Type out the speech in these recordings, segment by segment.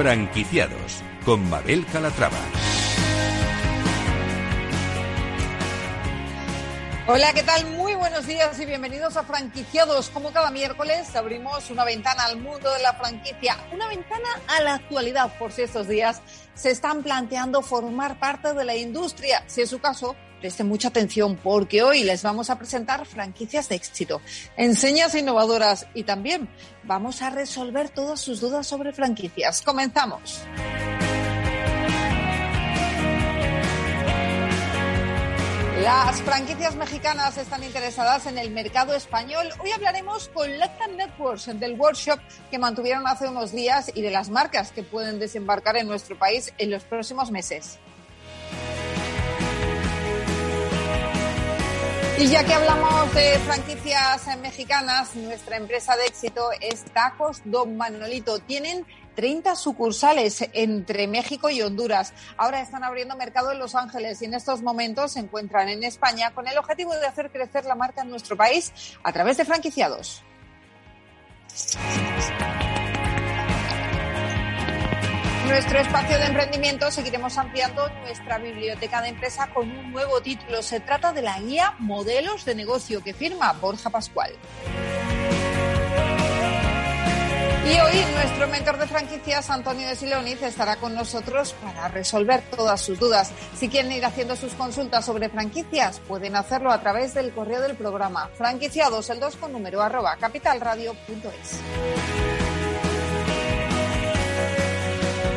Franquiciados con Mabel Calatrava. Hola, ¿qué tal? Muy buenos días y bienvenidos a Franquiciados. Como cada miércoles abrimos una ventana al mundo de la franquicia, una ventana a la actualidad por si estos días se están planteando formar parte de la industria. Si es su caso, presten mucha atención porque hoy les vamos a presentar franquicias de éxito, enseñas innovadoras y también vamos a resolver todas sus dudas sobre franquicias. Comenzamos. Las franquicias mexicanas están interesadas en el mercado español. Hoy hablaremos con Latin Networks del workshop que mantuvieron hace unos días y de las marcas que pueden desembarcar en nuestro país en los próximos meses. Y ya que hablamos de franquicias mexicanas, nuestra empresa de éxito es Tacos Don Manolito. Tienen 30 sucursales entre México y Honduras. Ahora están abriendo mercado en Los Ángeles y en estos momentos se encuentran en España con el objetivo de hacer crecer la marca en nuestro país a través de franquiciados. Nuestro espacio de emprendimiento seguiremos ampliando nuestra biblioteca de empresa con un nuevo título. Se trata de la guía Modelos de Negocio que firma Borja Pascual. Y hoy nuestro mentor de franquicias, Antonio de Siloniz, estará con nosotros para resolver todas sus dudas. Si quieren ir haciendo sus consultas sobre franquicias, pueden hacerlo a través del correo del programa franquiciados el 2 con número arroba capitalradio.es.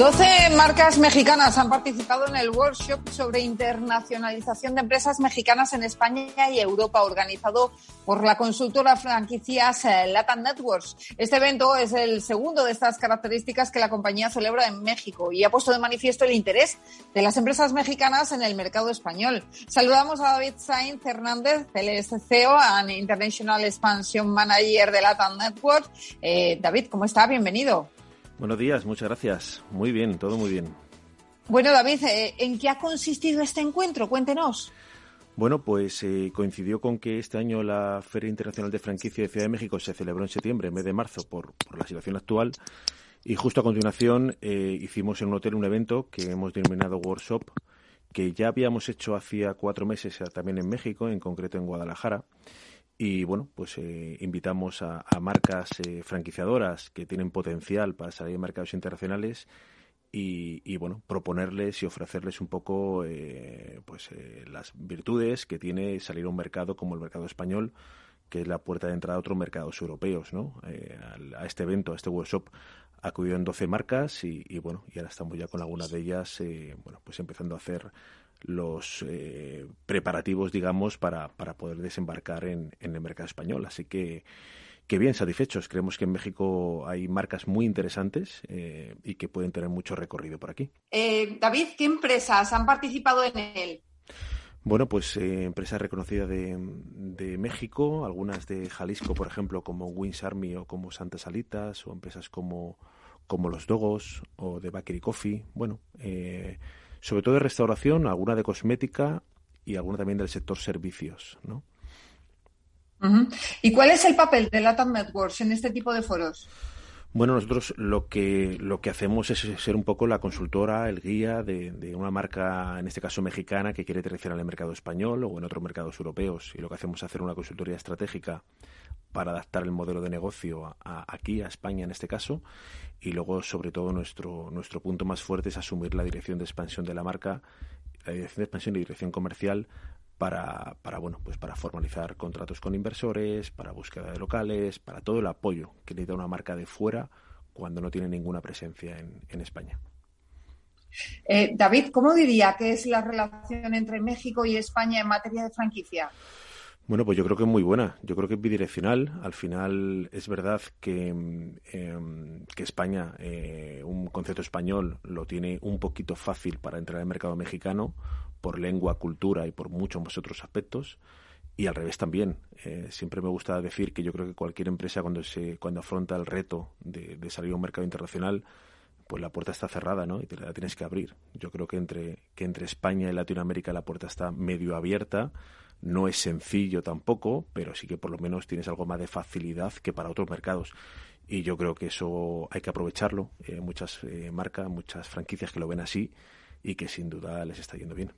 12 marcas mexicanas han participado en el workshop sobre internacionalización de empresas mexicanas en España y Europa, organizado por la consultora franquicias eh, Latin Networks. Este evento es el segundo de estas características que la compañía celebra en México y ha puesto de manifiesto el interés de las empresas mexicanas en el mercado español. Saludamos a David Sainz Hernández, el CEO and International Expansion Manager de Latin Networks. Eh, David, ¿cómo está? Bienvenido. Buenos días, muchas gracias. Muy bien, todo muy bien. Bueno, David, eh, ¿en qué ha consistido este encuentro? Cuéntenos. Bueno, pues eh, coincidió con que este año la Feria Internacional de Franquicia de Ciudad de México se celebró en septiembre, en mes de marzo, por, la situación actual. Y justo a continuación eh, hicimos en un hotel un evento que hemos denominado Workshop, que ya habíamos hecho hacía cuatro meses también en México, en concreto en Guadalajara. Y bueno, pues eh, invitamos a, marcas eh, franquiciadoras que tienen potencial para salir en mercados internacionales y, bueno, proponerles y ofrecerles un poco eh, pues las virtudes que tiene salir a un mercado como el mercado español, que es la puerta de entrada a otros mercados europeos, ¿no? a este evento, a este workshop acudieron 12 marcas y, y, bueno, y ahora estamos ya con algunas de ellas, bueno, pues empezando a hacer los eh, preparativos, digamos, para, para poder desembarcar en, en, el mercado español. Así que, que bien satisfechos. Creemos que en México hay marcas muy interesantes eh, y que pueden tener mucho recorrido por aquí. Eh, David, ¿qué empresas han participado en él? Bueno, pues empresas reconocidas de, de, México, algunas de Jalisco, por ejemplo, como Wins Army o como Santas Alitas, o empresas como, como Los Dogos o de Bakery Coffee. Bueno, eh, sobre todo de restauración, alguna de cosmética y alguna también del sector servicios, ¿no? ¿Y cuál es el papel de Latam Networks en este tipo de foros? Bueno, nosotros lo que, lo que hacemos es ser un poco la consultora, el guía de, de, una marca, en este caso mexicana, que quiere crecer en el mercado español o en otros mercados europeos. Y lo que hacemos es hacer una consultoría estratégica para adaptar el modelo de negocio a, aquí, a España en este caso, y luego, sobre todo, nuestro, nuestro punto más fuerte es asumir la dirección de expansión de la marca, la dirección de expansión y dirección comercial para, para, bueno, pues para formalizar contratos con inversores, para búsqueda de locales, para todo el apoyo que necesita una marca de fuera cuando no tiene ninguna presencia en, en España. Eh, David, ¿cómo diría que es la relación entre México y España en materia de franquicia? Bueno, pues yo creo que es muy buena. Yo creo que es bidireccional. Al final es verdad que, em, que España, eh, un concepto español, lo tiene un poquito fácil para entrar al mercado mexicano por lengua, cultura y por muchos otros aspectos. Y al revés también. Eh, siempre me gusta decir que yo creo que cualquier empresa cuando se cuando afronta el reto de, de salir a un mercado internacional, pues la puerta está cerrada, ¿no? Y te la tienes que abrir. Yo creo que entre que entre España y Latinoamérica la puerta está medio abierta no es sencillo tampoco, pero sí que por lo menos tienes algo más de facilidad que para otros mercados. Y yo creo que eso hay que aprovecharlo. Eh, muchas eh, marcas, muchas franquicias que lo ven así y que sin duda les está yendo bien.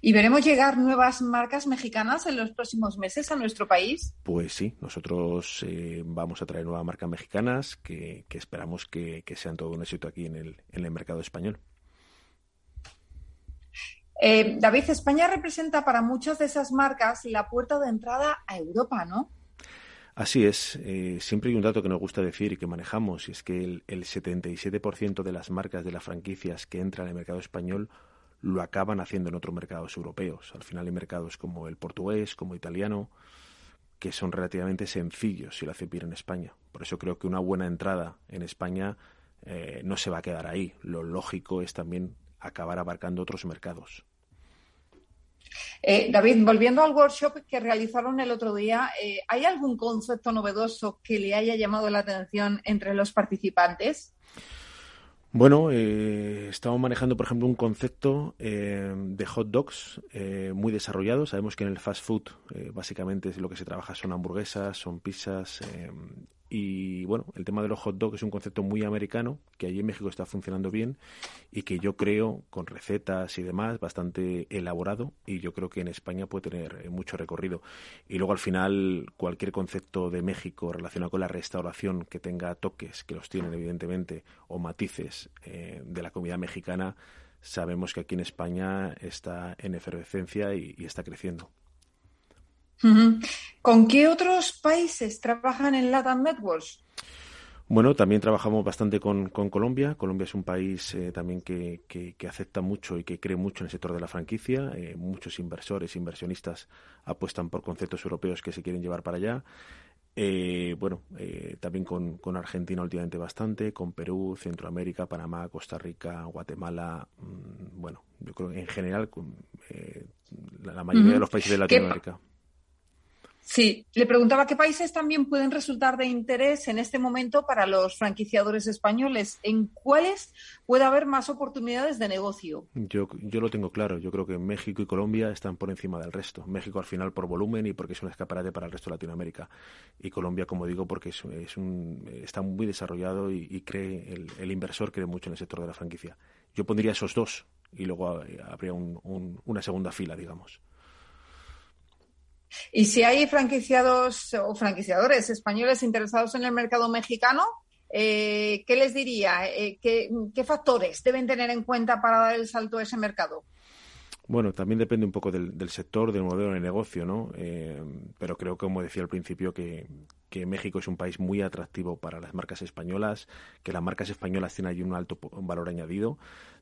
¿Y veremos llegar nuevas marcas mexicanas en los próximos meses a nuestro país? Pues sí, nosotros eh, vamos a traer nuevas marcas mexicanas que, esperamos que, sean todo un éxito aquí en el, en el mercado español. Eh, David, España representa para muchas de esas marcas la puerta de entrada a Europa, ¿no? Así es. Eh, siempre hay un dato que nos gusta decir y que manejamos, y es que el, 77% de las marcas de las franquicias que entran en el mercado español lo acaban haciendo en otros mercados europeos. Al final hay mercados como el portugués, como el italiano, que son relativamente sencillos si lo hacen bien en España. Por eso creo que una buena entrada en España eh, no se va a quedar ahí. Lo lógico es también acabar abarcando otros mercados. Eh, David, volviendo al workshop que realizaron el otro día, eh, ¿hay algún concepto novedoso que le haya llamado la atención entre los participantes? Bueno, eh, estamos manejando, por ejemplo, un concepto de hot dogs muy desarrollado. Sabemos que en el fast food básicamente lo que se trabaja son hamburguesas, son pizzas y bueno, el tema de los hot dogs es un concepto muy americano que allí en México está funcionando bien y que yo creo, con recetas y demás, bastante elaborado y yo creo que en España puede tener eh, mucho recorrido. Y luego al final, cualquier concepto de México relacionado con la restauración que tenga toques, que los tienen evidentemente, o matices eh, de la comida mexicana, sabemos que aquí en España está en efervescencia y está creciendo. ¿Con qué otros países trabajan en Latam Networks? Bueno, también trabajamos bastante con, Colombia. Colombia es un país eh, también que, acepta mucho y que cree mucho en el sector de la franquicia. Eh, muchos inversores, inversionistas apuestan por conceptos europeos que se quieren llevar para allá. Eh, bueno, también con, Argentina últimamente bastante, con Perú, Centroamérica, Panamá, Costa Rica, Guatemala. Mm, bueno, yo creo que en general con, la, mayoría de los países de Latinoamérica. Sí, le preguntaba qué países también pueden resultar de interés en este momento para los franquiciadores españoles. ¿En cuáles puede haber más oportunidades de negocio? Yo, yo lo tengo claro. Yo creo que México y Colombia están por encima del resto. México al final por volumen y porque es un escaparate para el resto de Latinoamérica. Y Colombia, como digo, porque es, un, está muy desarrollado y, cree el, inversor cree mucho en el sector de la franquicia. Yo pondría esos dos y luego eh, habría una segunda fila, digamos. Y si hay franquiciados o franquiciadores españoles interesados en el mercado mexicano, eh, ¿qué les diría? Eh, ¿qué, factores deben tener en cuenta para dar el salto a ese mercado? Bueno, también depende un poco del, sector, del modelo de negocio, ¿no? Eh, pero creo, como decía al principio, que, que, México es un país muy atractivo para las marcas españolas, que las marcas españolas tienen ahí un alto valor añadido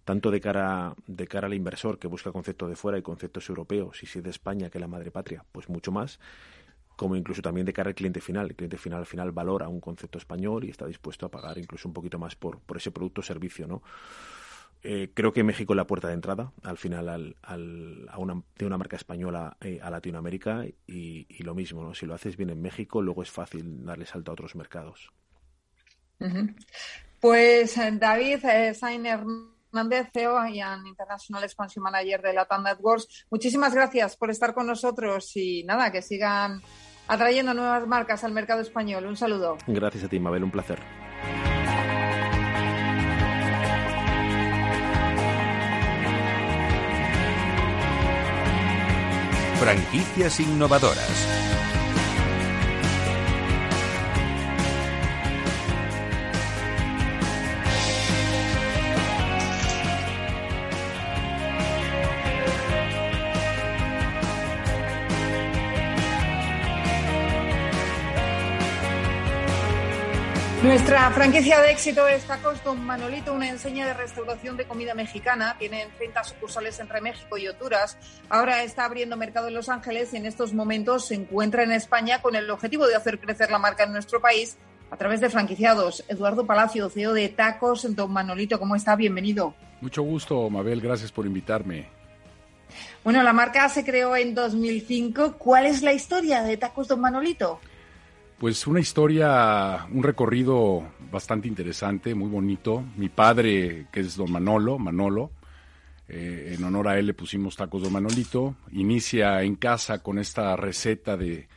tanto de cara, de cara al inversor que busca conceptos de fuera y conceptos europeos, y si es de España, que la madre patria, pues mucho más, como incluso también de cara al cliente final. El cliente final al final valora un concepto español y está dispuesto a pagar incluso un poquito más por, por ese producto o servicio, ¿no? Eh, creo que México es la puerta de entrada al final al, a una, de una marca española eh, a Latinoamérica y, lo mismo, ¿no? si lo haces bien en México, luego es fácil darle salto a otros mercados. Pues eh, David Sainer Hernández, CEO y International Expansion Manager de Latam Networks. Muchísimas gracias por estar con nosotros y nada, que sigan atrayendo nuevas marcas al mercado español. Un saludo. Gracias a ti, Mabel, un placer. Franquicias innovadoras. Nuestra franquicia de éxito es Tacos Don Manolito, una enseña de restauración de comida mexicana. Tienen 30 sucursales entre México y Honduras. Ahora está abriendo mercado en Los Ángeles y en estos momentos se encuentra en España con el objetivo de hacer crecer la marca en nuestro país a través de franquiciados. Eduardo Palacio, CEO de Tacos Don Manolito, ¿cómo está? Bienvenido. Mucho gusto, Mabel. Gracias por invitarme. Bueno, la marca se creó en 2005. ¿Cuál es la historia de Tacos Don Manolito? Pues una historia, un recorrido bastante interesante, muy bonito. Mi padre, que es don Manolo, Manolo, eh, en honor a él le pusimos tacos don Manolito. Inicia en casa con esta receta de,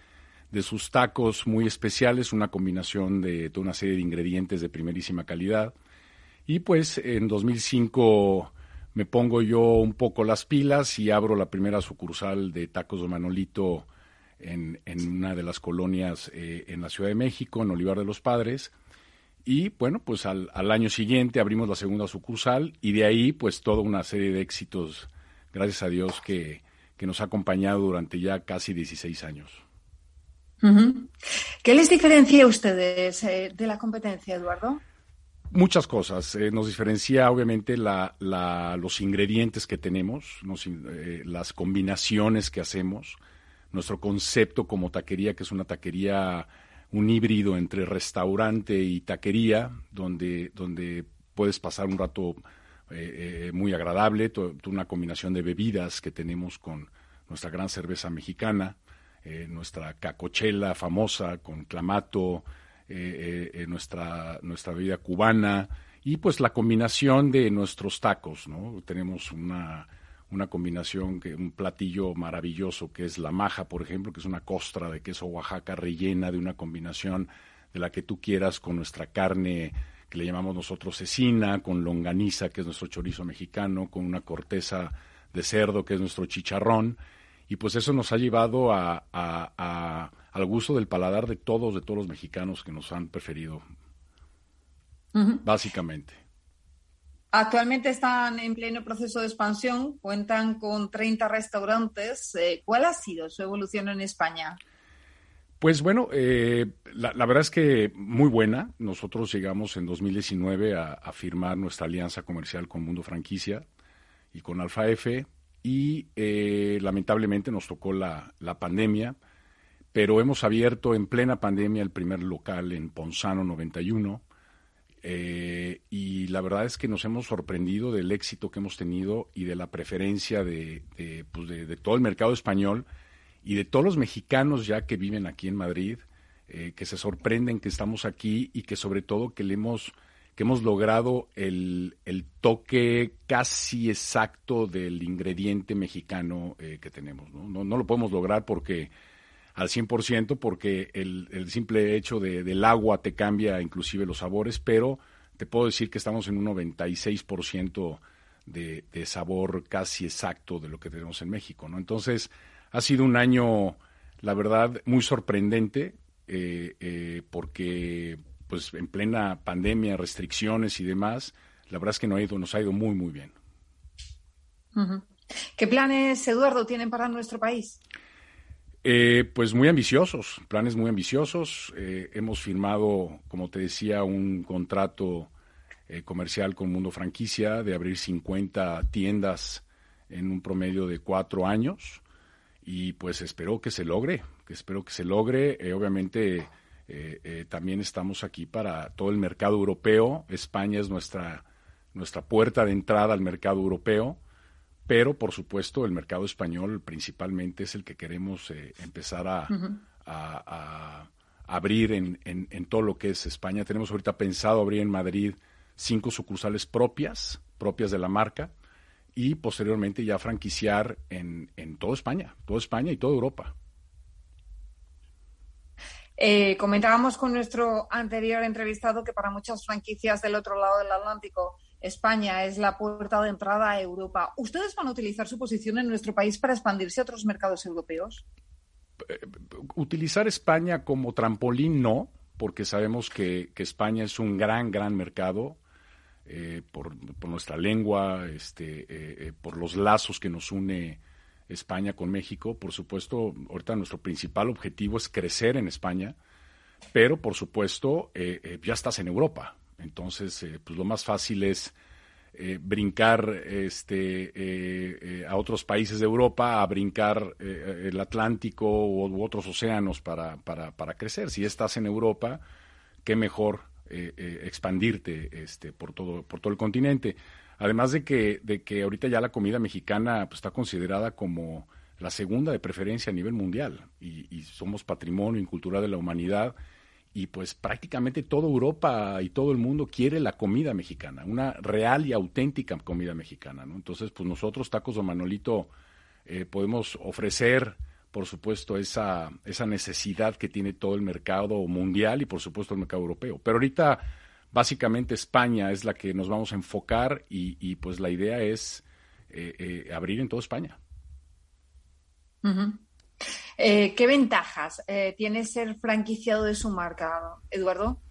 de sus tacos muy especiales, una combinación de toda una serie de ingredientes de primerísima calidad. Y pues en 2005 me pongo yo un poco las pilas y abro la primera sucursal de tacos don Manolito en, una de las colonias eh, en la Ciudad de México, en Olivar de los Padres. Y bueno, pues al, año siguiente abrimos la segunda sucursal y de ahí pues toda una serie de éxitos, gracias a Dios, que, nos ha acompañado durante ya casi 16 años. ¿Qué les diferencia a ustedes eh, de la competencia, Eduardo? Muchas cosas. Eh, nos diferencia obviamente la, los ingredientes que tenemos, las combinaciones que hacemos, nuestro concepto como taquería, que es una taquería, un híbrido entre restaurante y taquería, donde, donde puedes pasar un rato eh, eh, muy agradable, una combinación de bebidas que tenemos con nuestra gran cerveza mexicana, eh, nuestra cacochela famosa con clamato, nuestra, nuestra bebida cubana y pues la combinación de nuestros tacos, ¿no? Tenemos una una combinación, que, un platillo maravilloso que es la maja, por ejemplo, que es una costra de queso Oaxaca rellena de una combinación de la que tú quieras con nuestra carne que le llamamos nosotros cecina, con longaniza, que es nuestro chorizo mexicano, con una corteza de cerdo, que es nuestro chicharrón. Y pues eso nos ha llevado a, al gusto del paladar de todos, de todos los mexicanos que nos han preferido, básicamente. Actualmente están en pleno proceso de expansión, cuentan con 30 restaurantes. Eh, ¿Cuál ha sido su evolución en España? Pues bueno, eh, la, verdad es que muy buena. Nosotros llegamos en 2019 a, firmar nuestra alianza comercial con Mundo Franquicia y con Alfa F y eh, lamentablemente nos tocó la, la pandemia, pero hemos abierto en plena pandemia el primer local en Ponzano 91 eh, y la verdad es que nos hemos sorprendido del éxito que hemos tenido y de la preferencia de, pues de, todo el mercado español y de todos los mexicanos ya que viven aquí en Madrid, eh, que se sorprenden que estamos aquí y que sobre todo que le hemos que hemos logrado el, el toque casi exacto del ingrediente mexicano eh, que tenemos. ¿no? ¿no? No, lo podemos lograr porque al 100% porque el, el simple hecho de, del agua te cambia inclusive los sabores, pero te puedo decir que estamos en un 96% de, de sabor casi exacto de lo que tenemos en México, ¿no? Entonces, ha sido un año, la verdad, muy sorprendente, eh, eh, porque pues en plena pandemia, restricciones y demás, la verdad es que no ha ido, nos ha ido muy, muy bien. ¿Qué planes, Eduardo, tienen para nuestro país? Eh, pues muy ambiciosos, planes muy ambiciosos. Eh, hemos firmado, como te decía, un contrato eh, comercial con Mundo Franquicia de abrir 50 tiendas en un promedio de cuatro años y pues espero que se logre, que espero que se logre. obviamente también estamos aquí para todo el mercado europeo. España es nuestra, nuestra puerta de entrada al mercado europeo pero por supuesto el mercado español principalmente es el que queremos eh, empezar a, abrir en, en, todo lo que es España. Tenemos ahorita pensado abrir en Madrid cinco sucursales propias, propias de la marca, y posteriormente ya franquiciar en, en toda España, toda España y toda Europa. Eh, comentábamos con nuestro anterior entrevistado que para muchas franquicias del otro lado del Atlántico España es la puerta de entrada a Europa. ¿Ustedes van a utilizar su posición en nuestro país para expandirse a otros mercados europeos? Eh, utilizar España como trampolín no, porque sabemos que, España es un gran, gran mercado eh, por, nuestra lengua, este, eh, por los lazos que nos une España con México. Por supuesto, ahorita nuestro principal objetivo es crecer en España pero por supuesto ya estás en Europa. Entonces, pues lo más fácil es brincar este, a otros países de Europa, a brincar el Atlántico u, otros océanos para, para, para, crecer. Si estás en Europa, qué mejor expandirte este, por, todo, por todo el continente. Además de que, de que ahorita ya la comida mexicana pues, está considerada como la segunda de preferencia a nivel mundial y, somos patrimonio cultural de la humanidad y pues prácticamente toda Europa y todo el mundo quiere la comida mexicana, una real y auténtica comida mexicana, ¿no? Entonces, pues nosotros, Tacos de Manolito, eh, podemos ofrecer, por supuesto, esa, esa necesidad que tiene todo el mercado mundial y, por supuesto, el mercado europeo. Pero ahorita básicamente España es la que nos vamos a enfocar y, pues la idea es eh, eh, abrir en toda España. Eh, ¿Qué ventajas tiene ser franquiciado de su marca, Eduardo?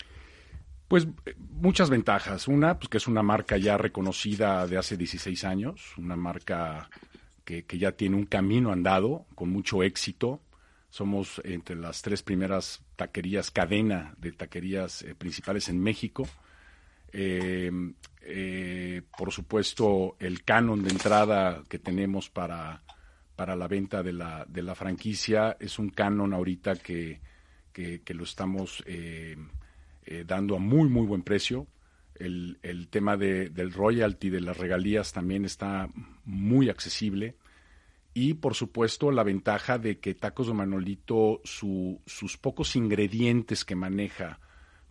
Pues muchas ventajas. Una, pues que es una marca ya reconocida de hace 16 años, una marca que, ya tiene un camino andado con mucho éxito. Somos entre las tres primeras taquerías, cadena de taquerías eh, principales en México. Em, eh, por supuesto, el canon de entrada que tenemos para, para la venta de la, franquicia es un canon ahorita que, lo estamos eh, dando a muy, muy buen precio. El, tema de, del royalty, de las regalías, también está muy accesible y por supuesto la ventaja de que Tacos de Manolito, sus pocos ingredientes que maneja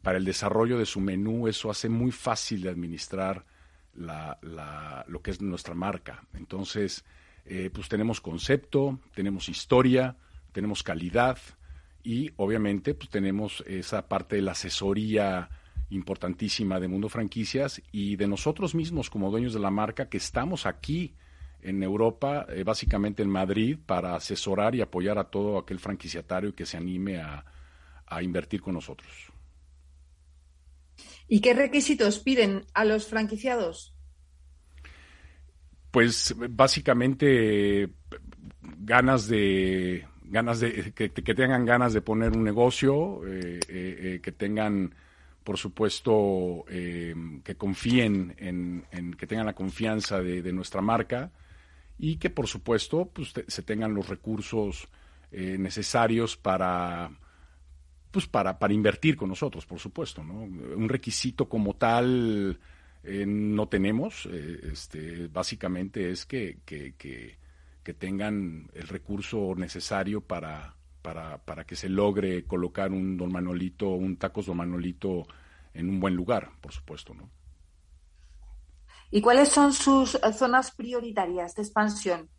para el desarrollo de su menú, eso hace muy fácil de administrar lo que es nuestra marca. Entonces, eh, pues tenemos concepto, tenemos historia, tenemos calidad y obviamente pues tenemos esa parte de la asesoría importantísima de Mundo Franquicias y de nosotros mismos como dueños de la marca que estamos aquí en Europa, eh, básicamente en Madrid, para asesorar y apoyar a todo aquel franquiciatario que se anime a, invertir con nosotros. ¿Y qué requisitos piden a los franquiciados? Pues básicamente ganas de ganas de que, tengan ganas de poner un negocio, eh, eh, que tengan por supuesto que confíen en, que tengan la confianza de nuestra marca y que por supuesto pues, se tengan los recursos eh, necesarios para pues para, para invertir con nosotros, por supuesto, ¿no? Un requisito como tal eh, no tenemos, eh, este, básicamente es que, que, que, que, tengan el recurso necesario para, para, para que se logre colocar un Don Manolito, un tacos Don Manolito en un buen lugar, por supuesto, ¿no? ¿Y cuáles son sus zonas prioritarias de expansión?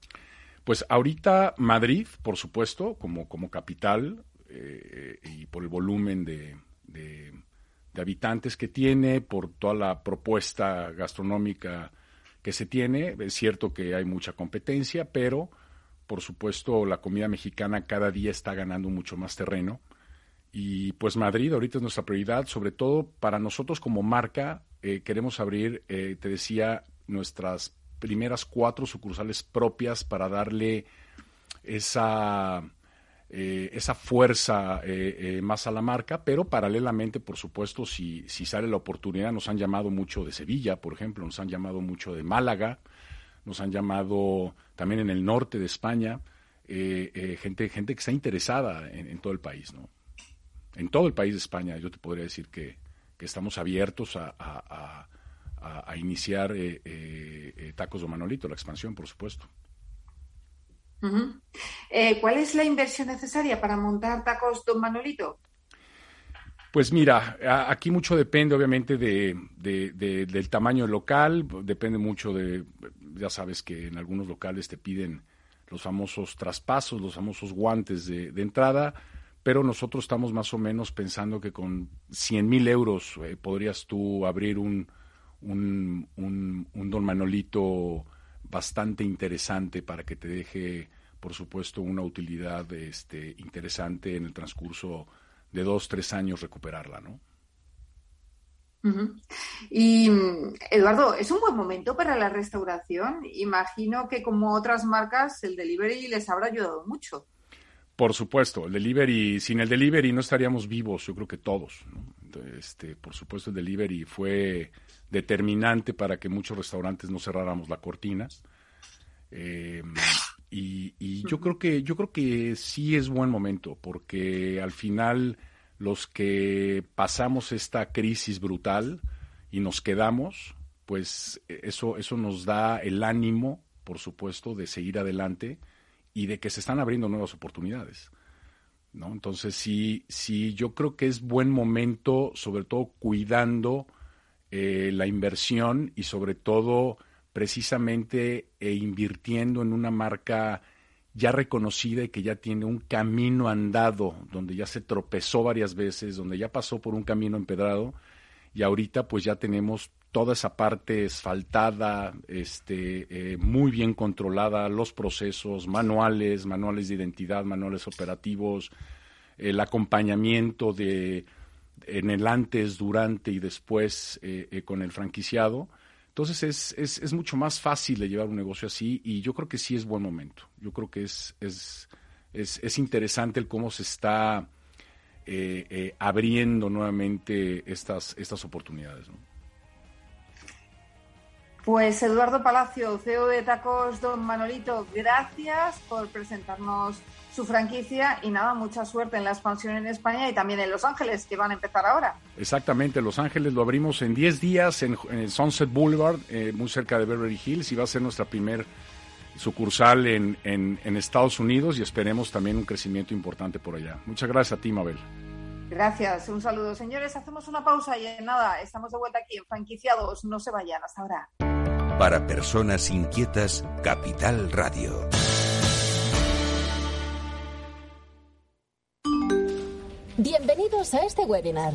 Pues ahorita Madrid, por supuesto, como, como capital eh, y por el volumen de, de, habitantes que tiene, por toda la propuesta gastronómica que se tiene. Es cierto que hay mucha competencia, pero por supuesto la comida mexicana cada día está ganando mucho más terreno. Y pues Madrid ahorita es nuestra prioridad, sobre todo para nosotros como marca eh, queremos abrir, eh, te decía, nuestras primeras cuatro sucursales propias para darle esa, eh, esa fuerza más a la marca, pero paralelamente, por supuesto, si, sale la oportunidad, nos han llamado mucho de Sevilla, por ejemplo, nos han llamado mucho de Málaga, nos han llamado también en el norte de España, gente, gente que está interesada en, todo el país, ¿no? En todo el país de España, yo te podría decir que, estamos abiertos a, iniciar eh, eh, eh, Tacos de Manolito, la expansión, por supuesto. ¿Cuál es la inversión necesaria para montar Tacos Don Manolito? Pues mira, aquí mucho depende obviamente de, del tamaño local, depende mucho de, ya sabes que en algunos locales te piden los famosos traspasos, los famosos guantes de, entrada, pero nosotros estamos más o menos pensando que con 100 mil euros eh, podrías tú abrir un, un, un, Don Manolito bastante interesante para que te deje, por supuesto, una utilidad este, interesante en el transcurso de dos, tres años recuperarla, ¿no? Y Eduardo, ¿es un buen momento para la restauración? Imagino que como otras marcas el delivery les habrá ayudado mucho. Por supuesto, el delivery, sin el delivery no estaríamos vivos, yo creo que todos. Este, por supuesto, el delivery fue determinante para que muchos restaurantes no cerráramos la cortina. Eh, y, yo creo que yo creo que sí es buen momento porque al final los que pasamos esta crisis brutal y nos quedamos, pues eso eso nos da el ánimo, por supuesto, de seguir adelante y de que se están abriendo nuevas oportunidades. ¿No? Entonces sí sí yo creo que es buen momento, sobre todo cuidando eh, la inversión y sobre todo precisamente e invirtiendo en una marca ya reconocida y que ya tiene un camino andado, donde ya se tropezó varias veces, donde ya pasó por un camino empedrado y ahorita pues ya tenemos toda esa parte asfaltada, este, eh, muy bien controlada, los procesos, manuales, manuales de identidad, manuales operativos, el acompañamiento de en el antes, durante y después eh, eh, con el franquiciado entonces es, es, es, mucho más fácil de llevar un negocio así y yo creo que sí es buen momento. Yo creo que es, es, es interesante el cómo se está abriendo nuevamente estas oportunidades. Pues Eduardo Palacio, CEO de Tacos Don Manolito, gracias por presentarnos su franquicia y nada, mucha suerte en la expansión en España y también en Los Ángeles, que van a empezar ahora. Exactamente, Los Ángeles lo abrimos en 10 días en, el Sunset Boulevard, eh, muy cerca de Beverly Hills, y va a ser nuestra primer sucursal en, en, en, Estados Unidos y esperemos también un crecimiento importante por allá. Muchas gracias a ti, Mabel. Gracias, un saludo. Señores, hacemos una pausa y en nada, estamos de vuelta aquí en Franquiciados. No se vayan, hasta ahora. Para personas inquietas, Capital Radio. Bienvenidos a este webinar.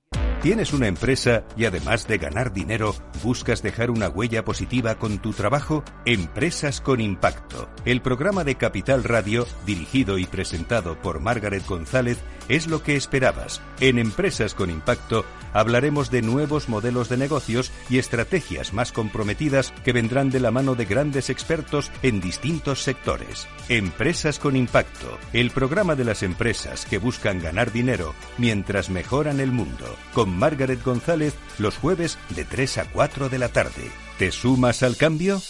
¿Tienes una empresa y además de ganar dinero, buscas dejar una huella positiva con tu trabajo? Empresas con Impacto. El programa de Capital Radio, dirigido y presentado por Margaret González, es lo que esperabas. En Empresas con Impacto hablaremos de nuevos modelos de negocios y estrategias más comprometidas que vendrán de la mano de grandes expertos en distintos sectores. Empresas con Impacto, el programa de las empresas que buscan ganar dinero mientras mejoran el mundo. Con Margaret González los jueves de 3 a 4 de la tarde. ¿Te sumas al cambio?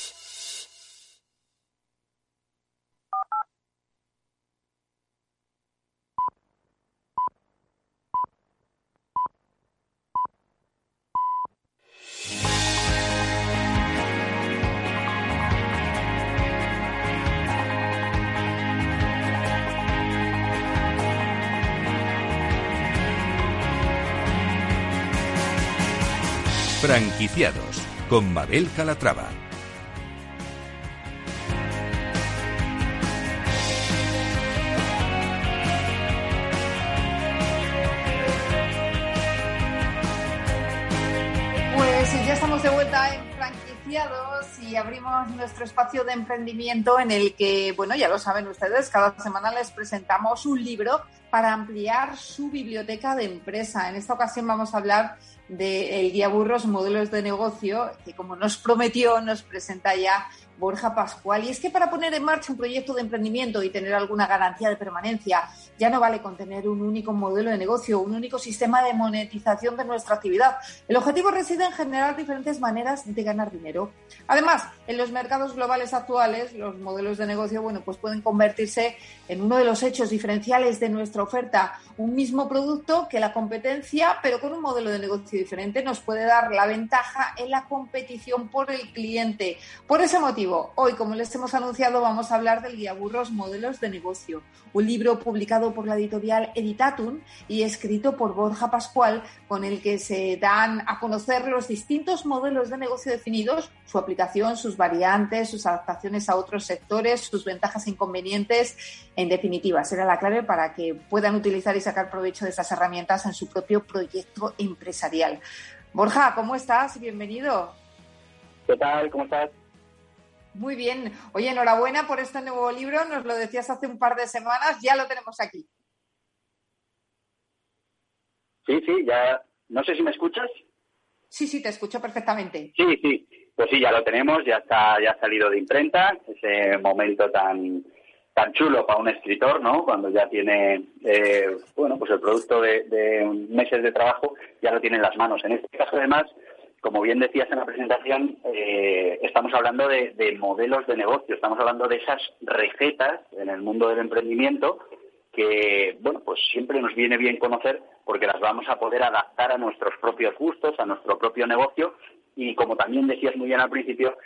Franquiciados con Mabel Calatrava. Pues ya estamos de vuelta en franquiciados y abrimos nuestro espacio de emprendimiento en el que, bueno, ya lo saben ustedes, cada semana les presentamos un libro para ampliar su biblioteca de empresa. En esta ocasión vamos a hablar del Guía Burros Modelos de Negocio, que como nos prometió, nos presenta ya Borja Pascual. Y es que para poner en marcha un proyecto de emprendimiento y tener alguna garantía de permanencia, ya no vale con tener un único modelo de negocio, un único sistema de monetización de nuestra actividad. El objetivo reside en generar diferentes maneras de ganar dinero. Además, en los mercados globales actuales, los modelos de negocio, bueno, pues pueden convertirse en uno de los hechos diferenciales de nuestra oferta. Un mismo producto que la competencia, pero con un modelo de negocio diferente, nos puede dar la ventaja en la competición por el cliente. Por ese motivo, hoy, como les hemos anunciado, vamos a hablar del Guía Burros Modelos de Negocio, un libro publicado por la editorial Editatum y escrito por Borja Pascual, con el que se dan a conocer los distintos modelos de negocio definidos, su aplicación, sus variantes, sus adaptaciones a otros sectores, sus ventajas e inconvenientes. En definitiva, será la clave para que puedan utilizar y sacar provecho de estas herramientas en su propio proyecto empresarial. Borja, ¿cómo estás? Bienvenido. ¿Qué tal? ¿Cómo estás? Muy bien. Oye, enhorabuena por este nuevo libro. Nos lo decías hace un par de semanas. Ya lo tenemos aquí. Sí, sí, ya. No sé si me escuchas. Sí, sí, te escucho perfectamente. Sí, sí. Pues sí, ya lo tenemos. Ya está, ya ha salido de imprenta. Ese momento tan tan chulo para un escritor, ¿no? Cuando ya tiene, eh, bueno, pues el producto de, meses de trabajo ya lo tiene en las manos. En este caso, además, como bien decías en la presentación, eh, estamos hablando de, modelos de negocio, estamos hablando de esas recetas en el mundo del emprendimiento que, bueno, pues siempre nos viene bien conocer porque las vamos a poder adaptar a nuestros propios gustos, a nuestro propio negocio y, como también decías muy bien al principio,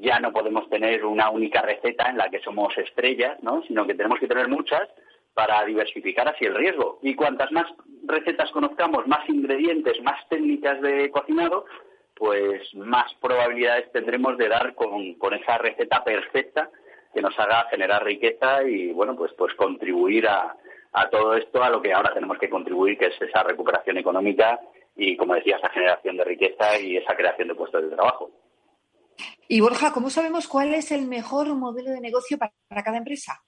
ya no podemos tener una única receta en la que somos estrellas, ¿no? sino que tenemos que tener muchas para diversificar así el riesgo. Y cuantas más recetas conozcamos, más ingredientes, más técnicas de cocinado, pues más probabilidades tendremos de dar con, esa receta perfecta que nos haga generar riqueza y, bueno, pues, pues contribuir a, a todo esto, a lo que ahora tenemos que contribuir, que es esa recuperación económica y, como decía, esa generación de riqueza y esa creación de puestos de trabajo. Y Borja, ¿cómo sabemos cuál es el mejor modelo de negocio para cada empresa?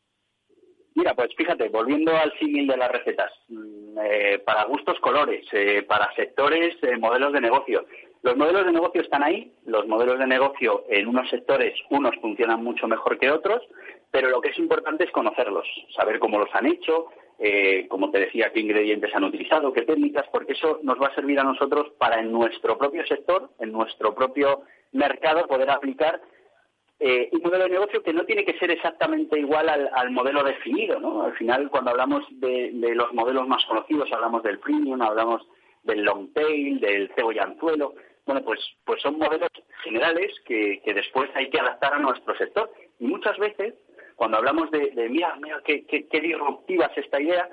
Mira, pues fíjate, volviendo al símil de las recetas, mm, eh, para gustos colores, eh, para sectores, eh, modelos de negocio. Los modelos de negocio están ahí, los modelos de negocio en unos sectores, unos funcionan mucho mejor que otros, pero lo que es importante es conocerlos, saber cómo los han hecho, como te decía, qué ingredientes han utilizado, qué técnicas, porque eso nos va a servir a nosotros para en nuestro propio sector, en nuestro propio mercado poder aplicar eh, un modelo de negocio que no tiene que ser exactamente igual al, modelo definido, ¿no? Al final, cuando hablamos de, los modelos más conocidos, hablamos del premium, hablamos del long tail, del cebollanzuelo. Bueno, pues, pues son modelos generales que, después hay que adaptar a nuestro sector. Y muchas veces, cuando hablamos de, mira, mira, qué, disruptiva es esta idea,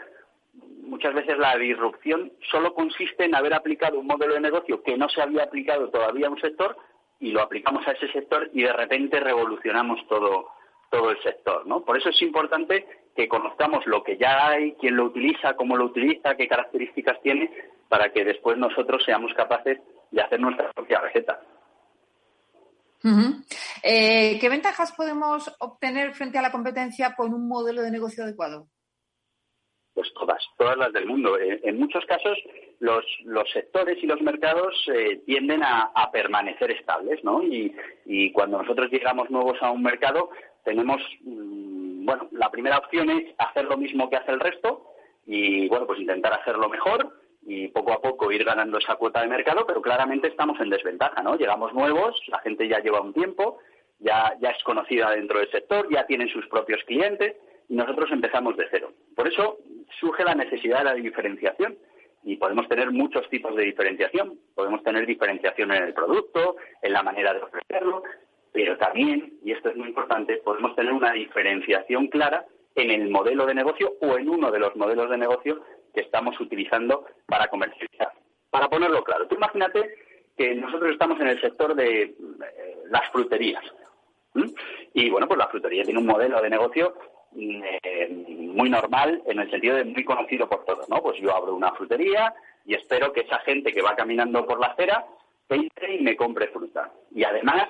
muchas veces la disrupción solo consiste en haber aplicado un modelo de negocio que no se había aplicado todavía a un sector y lo aplicamos a ese sector y de repente revolucionamos todo, todo el sector, ¿no? Por eso es importante que conozcamos lo que ya hay, quién lo utiliza, cómo lo utiliza, qué características tiene, para que después nosotros seamos capaces de hacer nuestra propia receta. Eh, ¿Qué ventajas podemos obtener frente a la competencia con un modelo de negocio adecuado? Pues todas, todas las del mundo. Eh, en muchos casos los, los sectores y los mercados eh, tienden a, permanecer estables, ¿no? Y, cuando nosotros llegamos nuevos a un mercado tenemos, mm, bueno, la primera opción es hacer lo mismo que hace el resto y, bueno, pues intentar hacerlo mejor y poco a poco ir ganando esa cuota de mercado, pero claramente estamos en desventaja, ¿no? Llegamos nuevos, la gente ya lleva un tiempo, ya, ya es conocida dentro del sector, ya tienen sus propios clientes y nosotros empezamos de cero. Por eso surge la necesidad de la diferenciación y podemos tener muchos tipos de diferenciación. Podemos tener diferenciación en el producto, en la manera de ofrecerlo, pero también, y esto es muy importante, podemos tener una diferenciación clara en el modelo de negocio o en uno de los modelos de negocio que estamos utilizando para comercializar. Para ponerlo claro, tú imagínate que nosotros estamos en el sector de eh, las fruterías. Y bueno, pues la frutería tiene un modelo de negocio eh, muy normal en el sentido de muy conocido por todos, ¿no? Pues yo abro una frutería y espero que esa gente que va caminando por la acera entre y me compre fruta. Y además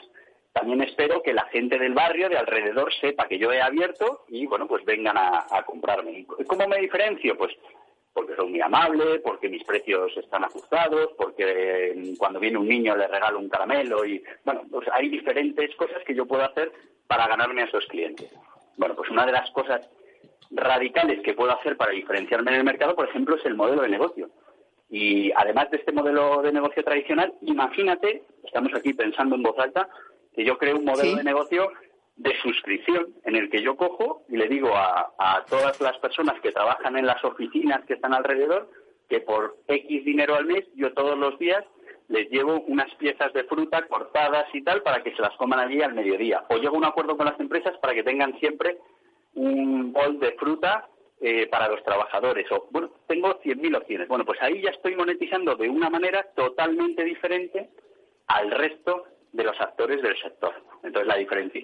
también espero que la gente del barrio de alrededor sepa que yo he abierto y bueno, pues vengan a, a comprarme. ¿Cómo me diferencio? Pues porque soy muy amable, porque mis precios están ajustados, porque mm, cuando viene un niño le regalo un caramelo y, bueno, pues hay diferentes cosas que yo puedo hacer para ganarme a esos clientes. Bueno, pues una de las cosas radicales que puedo hacer para diferenciarme en el mercado, por ejemplo, es el modelo de negocio. Y además de este modelo de negocio tradicional, imagínate, estamos aquí pensando en voz alta, que yo creo un modelo de negocio de suscripción en el que yo cojo y le digo a, a, todas las personas que trabajan en las oficinas que están alrededor que por X dinero al mes yo todos los días les llevo unas piezas de fruta cortadas y tal para que se las coman allí al mediodía. O llego a un acuerdo con las empresas para que tengan siempre un bol de fruta eh, para los trabajadores. O, bueno, tengo 100.000 opciones. Bueno, pues ahí ya estoy monetizando de una manera totalmente diferente al resto de los actores del sector. Entonces,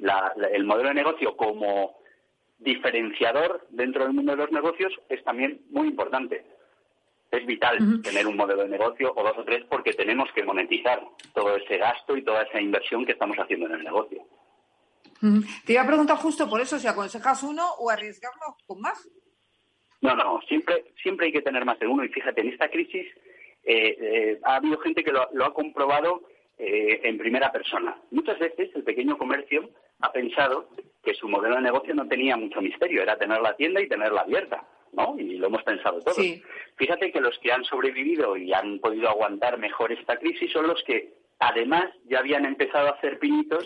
la el modelo de negocio como diferenciador dentro del mundo de los negocios es también muy importante. Es vital tener un modelo de negocio o dos o tres porque tenemos que monetizar todo ese gasto y toda esa inversión que estamos haciendo en el negocio. Te iba a preguntar justo por eso, si aconsejas uno o arriesgarlo con más. No, no, siempre, siempre hay que tener más de uno. Y fíjate, en esta crisis eh, eh, ha habido gente que lo, ha comprobado eh, en primera persona. Muchas veces el pequeño comercio ha pensado que su modelo de negocio no tenía mucho misterio, era tener la tienda y tenerla abierta. ¿no? Y lo hemos pensado todos. Fíjate que los que han sobrevivido y han podido aguantar mejor esta crisis son los que, además, ya habían empezado a hacer pinitos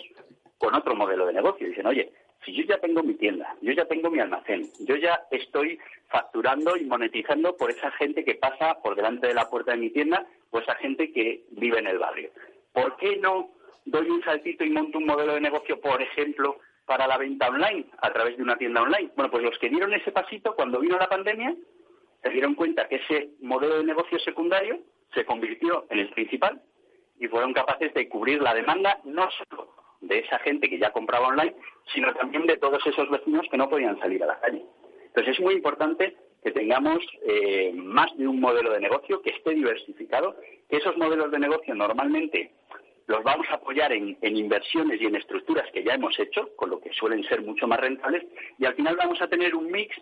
con otro modelo de negocio. Dicen, oye, si yo ya tengo mi tienda, yo ya tengo mi almacén, yo ya estoy facturando y monetizando por esa gente que pasa por delante de la puerta de mi tienda o esa gente que vive en el barrio. ¿Por qué no doy un saltito y monto un modelo de negocio, por ejemplo, para la venta online a través de una tienda online? Bueno, pues los que dieron ese pasito cuando vino la pandemia se dieron cuenta que ese modelo de negocio secundario se convirtió en el principal y fueron capaces de cubrir la demanda no solo de esa gente que ya compraba online, sino también de todos esos vecinos que no podían salir a la calle. Entonces es muy importante que tengamos eh, más de un modelo de negocio que esté diversificado, que esos modelos de negocio normalmente los vamos a apoyar en, inversiones y en estructuras que ya hemos hecho, con lo que suelen ser mucho más rentables, y al final vamos a tener un mix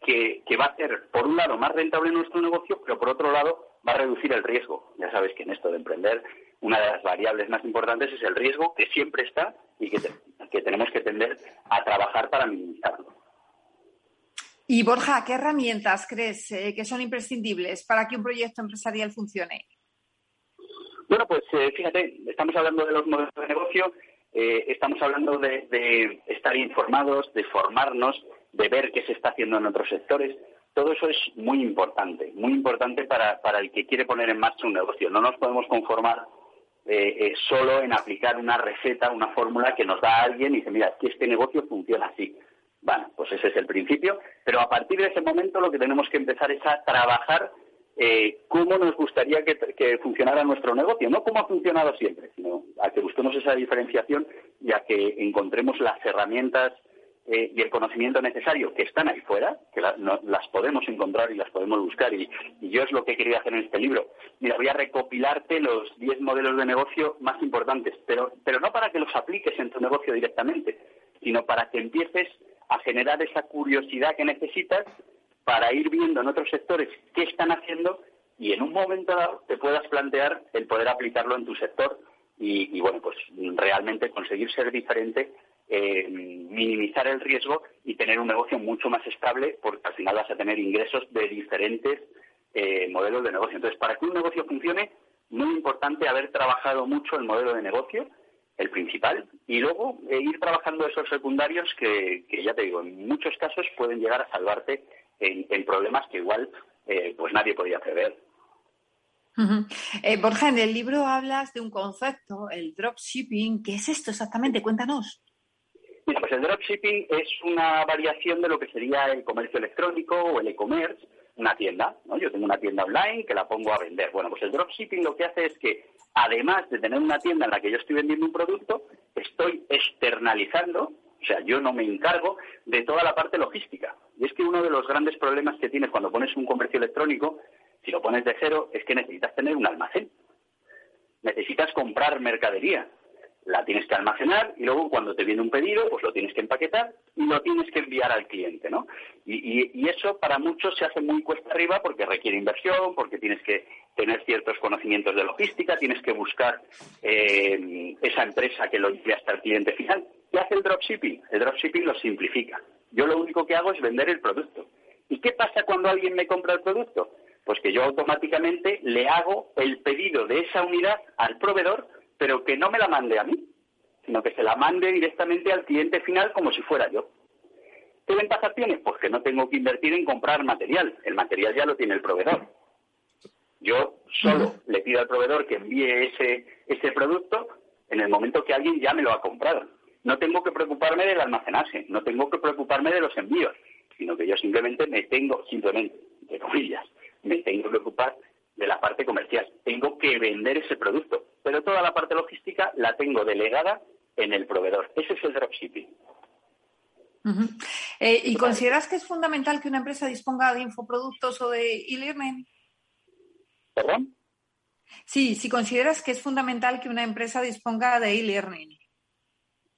que, que va a ser, por un lado, más rentable nuestro negocio, pero por otro lado, va a reducir el riesgo. Ya sabes que en esto de emprender una de las variables más importantes es el riesgo que siempre está y que, tenemos que tender a trabajar para minimizarlo. Y Borja, ¿qué herramientas crees eh, que son imprescindibles para que un proyecto empresarial funcione? Bueno, pues eh, fíjate, estamos hablando de los modelos de negocio, eh, estamos hablando de, estar informados, de formarnos, de ver qué se está haciendo en otros sectores. Todo eso es muy importante, muy importante para, el que quiere poner en marcha un negocio. No nos podemos conformar eh, solo en aplicar una receta, una fórmula que nos da alguien y dice, mira, que este negocio funciona así. Bueno, pues ese es el principio, pero a partir de ese momento lo que tenemos que empezar es a trabajar eh, cómo nos gustaría que, funcionara nuestro negocio, no como ha funcionado siempre, sino a que busquemos esa diferenciación y a que encontremos las herramientas eh, y el conocimiento necesario que están ahí fuera, que las podemos encontrar y las podemos buscar. Y, yo es lo que he querido hacer en este libro. Mira, voy a recopilarte los 10 modelos de negocio más importantes, pero, pero no para que los apliques en tu negocio directamente, sino para que empieces a generar esa curiosidad que necesitas para ir viendo en otros sectores qué están haciendo y en un momento dado te puedas plantear el poder aplicarlo en tu sector y, bueno, pues realmente conseguir ser diferente eh, minimizar el riesgo y tener un negocio mucho más estable porque al final vas a tener ingresos de diferentes eh, modelos de negocio. Entonces, para que un negocio funcione, muy importante haber trabajado mucho el modelo de negocio, el principal, y luego eh, ir trabajando esos secundarios que, ya te digo, en muchos casos pueden llegar a salvarte en, problemas que igual pues nadie podía prever. Borja, en el libro hablas de un concepto, el dropshipping. ¿Qué es esto exactamente? Cuéntanos pues el dropshipping es una variación de lo que sería el comercio electrónico o el e-commerce. Una tienda, ¿no? Yo tengo una tienda online que la pongo a vender. Bueno, pues el dropshipping lo que hace es que, además de tener una tienda en la que yo estoy vendiendo un producto, estoy externalizando, o sea, yo no me encargo de toda la parte logística. Y es que uno de los grandes problemas que tienes cuando pones un comercio electrónico, si lo pones de cero, es que necesitas tener un almacén. Necesitas comprar mercadería la tienes que almacenar y luego cuando te viene un pedido, pues lo tienes que empaquetar y lo tienes que enviar al cliente, ¿no? Y, eso para muchos se hace muy cuesta arriba porque requiere inversión, porque tienes que tener ciertos conocimientos de logística, tienes que buscar eh, esa empresa que lo lleve hasta el cliente final. ¿Qué hace el dropshipping? El dropshipping lo simplifica. Yo lo único que hago es vender el producto. ¿Y qué pasa cuando alguien me compra el producto? Pues que yo automáticamente le hago el pedido de esa unidad al proveedor pero que no me la mande a mí, sino que se la mande directamente al cliente final como si fuera yo. ¿Qué ventaja tiene? Pues que no tengo que invertir en comprar material. El material ya lo tiene el proveedor. Yo solo le pido al proveedor que envíe ese, ese producto en el momento que alguien ya me lo ha comprado. No tengo que preocuparme del almacenaje, no tengo que preocuparme de los envíos, sino que yo simplemente me tengo, simplemente, de comillas, me tengo que ocupar de la parte comercial. Tengo que vender ese producto, pero toda la parte logística la tengo delegada en el proveedor. Ese es el dropshipping. Eh, ¿Y consideras que es fundamental que una empresa disponga de infoproductos o de e-learning? ¿Perdón? Sí, si consideras que es fundamental que una empresa disponga de e-learning.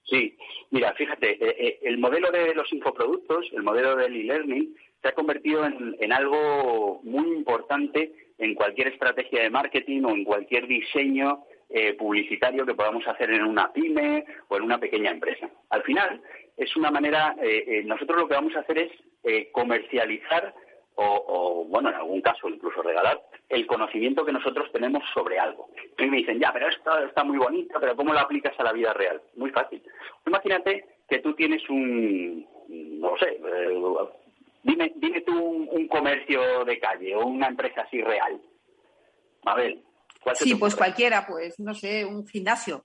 Sí, mira, fíjate, eh, eh, el modelo de los infoproductos, el modelo del e-learning, se ha convertido en algo muy importante en cualquier estrategia de marketing o en cualquier diseño eh, publicitario que podamos hacer en una pyme o en una pequeña empresa. Al final, es una manera, eh, eh, nosotros lo que vamos a hacer es comercializar o, bueno, en algún caso incluso regalar el conocimiento que nosotros tenemos sobre algo. Y me dicen, ya, pero esto está muy bonito, pero ¿cómo lo aplicas a la vida real? Muy fácil. Imagínate que tú tienes un, no sé, Dime, dime tú un, comercio de calle o una empresa así real. Mabel, ¿cuál Sí, pues cualquiera, pues no sé, un gimnasio.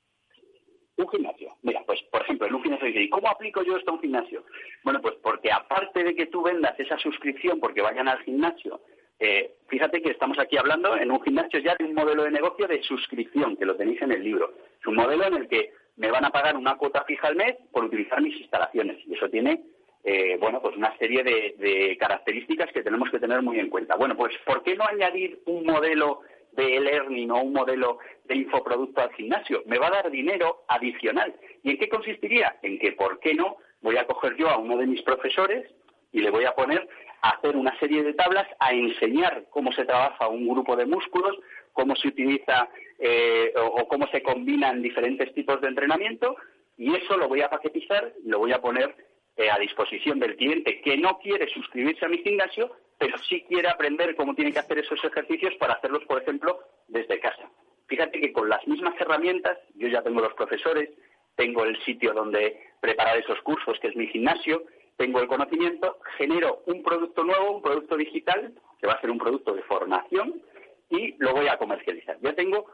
Un gimnasio. Mira, pues por ejemplo, en un gimnasio ¿y cómo aplico yo esto a un gimnasio? Bueno, pues porque aparte de que tú vendas esa suscripción porque vayan al gimnasio, eh, fíjate que estamos aquí hablando en un gimnasio ya de un modelo de negocio de suscripción, que lo tenéis en el libro. Es un modelo en el que me van a pagar una cuota fija al mes por utilizar mis instalaciones. Y eso tiene eh, bueno, pues una serie de, características que tenemos que tener muy en cuenta. Bueno, pues ¿por qué no añadir un modelo de e-learning o un modelo de infoproducto al gimnasio? Me va a dar dinero adicional. ¿Y en qué consistiría? En que, ¿por qué no? Voy a coger yo a uno de mis profesores y le voy a poner a hacer una serie de tablas a enseñar cómo se trabaja un grupo de músculos, cómo se utiliza eh, o, o, cómo se combinan diferentes tipos de entrenamiento y eso lo voy a paquetizar lo voy a poner eh, a disposición del cliente que no quiere suscribirse a mi gimnasio, pero sí quiere aprender cómo tiene que hacer esos ejercicios para hacerlos, por ejemplo, desde casa. Fíjate que con las mismas herramientas, yo ya tengo los profesores, tengo el sitio donde preparar esos cursos, que es mi gimnasio, tengo el conocimiento, genero un producto nuevo, un producto digital, que va a ser un producto de formación, y lo voy a comercializar. Ya tengo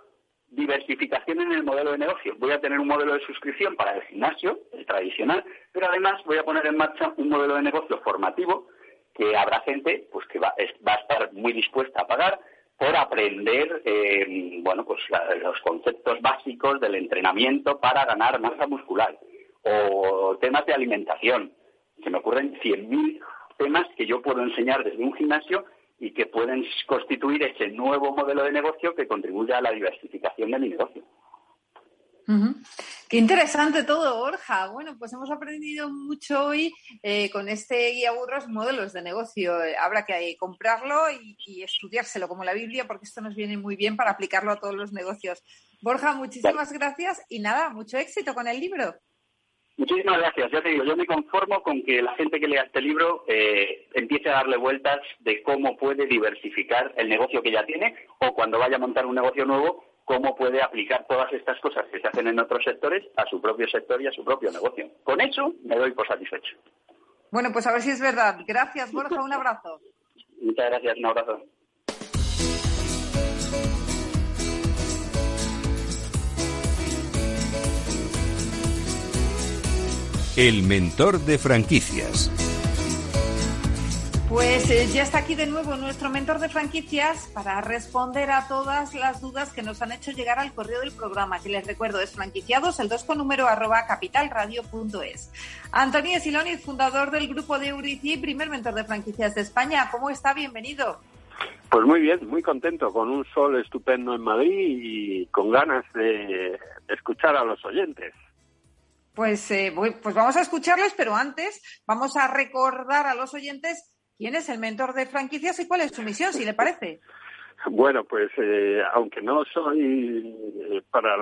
diversificación en el modelo de negocio. Voy a tener un modelo de suscripción para el gimnasio, el tradicional, pero además voy a poner en marcha un modelo de negocio formativo que habrá gente pues que va, a estar muy dispuesta a pagar por aprender eh, bueno pues los conceptos básicos del entrenamiento para ganar masa muscular o temas de alimentación. Se me ocurren 100.000 temas que yo puedo enseñar desde un gimnasio y que pueden constituir ese nuevo modelo de negocio que contribuya a la diversificación de mi negocio. Qué interesante todo, Borja. Bueno, pues hemos aprendido mucho hoy eh, con este guía burros modelos de negocio. Habrá que comprarlo y, y, estudiárselo como la Biblia porque esto nos viene muy bien para aplicarlo a todos los negocios. Borja, muchísimas gracias y nada, mucho éxito con el libro. Muchísimas gracias. Ya te digo, yo me conformo con que la gente que lea este libro eh, empiece a darle vueltas de cómo puede diversificar el negocio que ya tiene o cuando vaya a montar un negocio nuevo, cómo puede aplicar todas estas cosas que se hacen en otros sectores a su propio sector y a su propio negocio. Con eso me doy por satisfecho. Bueno, pues a ver si es verdad. Gracias, Borja. Un abrazo. Muchas gracias. Un abrazo. El mentor de franquicias. Pues eh, ya está aquí de nuevo nuestro mentor de franquicias para responder a todas las dudas que nos han hecho llegar al correo del programa, que les recuerdo es franquiciados, el 2 con número arroba capitalradio.es. Antonio Siloni, fundador del grupo de Eurici, primer mentor de franquicias de España. ¿Cómo está? Bienvenido. Pues muy bien, muy contento, con un sol estupendo en Madrid y con ganas de escuchar a los oyentes. Pues, eh, pues vamos a escucharles, pero antes vamos a recordar a los oyentes quién es el mentor de franquicias y cuál es su misión, si le parece. Bueno, pues eh, aunque no soy eh, para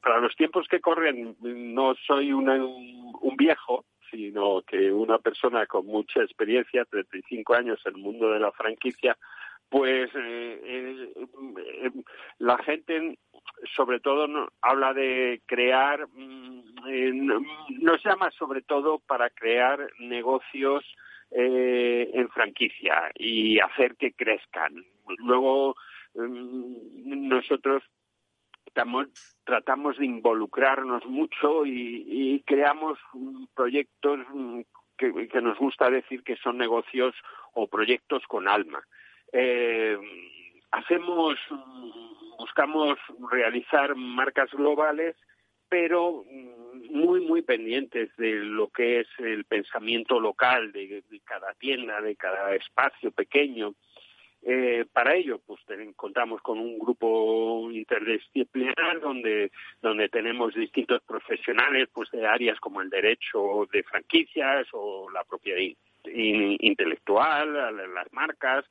para los tiempos que corren no soy un viejo, sino que una persona con mucha experiencia, 35 años en el mundo de la franquicia, pues eh, la gente sobre todo no, habla de crear, mm, nos llama sobre todo para crear negocios eh, en franquicia y hacer que crezcan. Luego mm, nosotros tratamos de involucrarnos mucho y, creamos proyectos mm, que, nos gusta decir que son negocios o proyectos con alma. Eh, hacemos, buscamos realizar marcas globales, pero muy, muy pendientes de lo que es el pensamiento local de, cada tienda, de cada espacio pequeño. Eh, para ello, pues contamos con un grupo interdisciplinar donde, donde tenemos distintos profesionales pues de áreas como el derecho de franquicias o la propiedad intelectual, las marcas,